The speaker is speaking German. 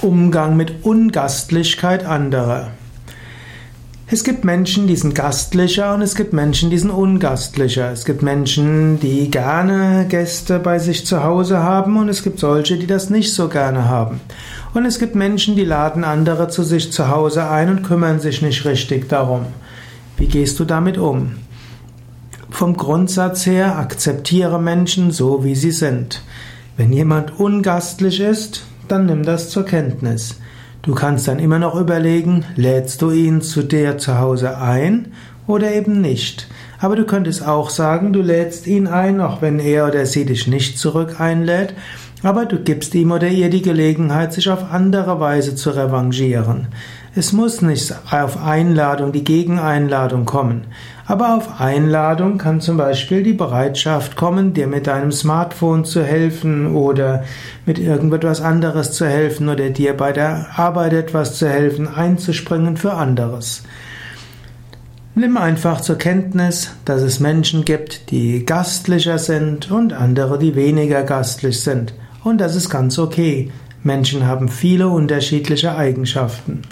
Umgang mit Ungastlichkeit anderer. Es gibt Menschen, die sind gastlicher und es gibt Menschen, die sind ungastlicher. Es gibt Menschen, die gerne Gäste bei sich zu Hause haben und es gibt solche, die das nicht so gerne haben. Und es gibt Menschen, die laden andere zu sich zu Hause ein und kümmern sich nicht richtig darum. Wie gehst du damit um? Vom Grundsatz her akzeptiere Menschen so, wie sie sind. Wenn jemand ungastlich ist, dann nimm das zur Kenntnis. Du kannst dann immer noch überlegen, lädst du ihn zu dir zu Hause ein oder eben nicht. Aber du könntest auch sagen, du lädst ihn ein, auch wenn er oder sie dich nicht zurück einlädt, aber du gibst ihm oder ihr die Gelegenheit, sich auf andere Weise zu revanchieren. Es muss nicht auf Einladung, die Gegeneinladung kommen. Aber auf Einladung kann zum Beispiel die Bereitschaft kommen, dir mit deinem Smartphone zu helfen oder mit irgendetwas anderes zu helfen oder dir bei der Arbeit etwas zu helfen, einzuspringen für anderes. Nimm einfach zur Kenntnis, dass es Menschen gibt, die gastlicher sind und andere, die weniger gastlich sind. Und das ist ganz okay. Menschen haben viele unterschiedliche Eigenschaften.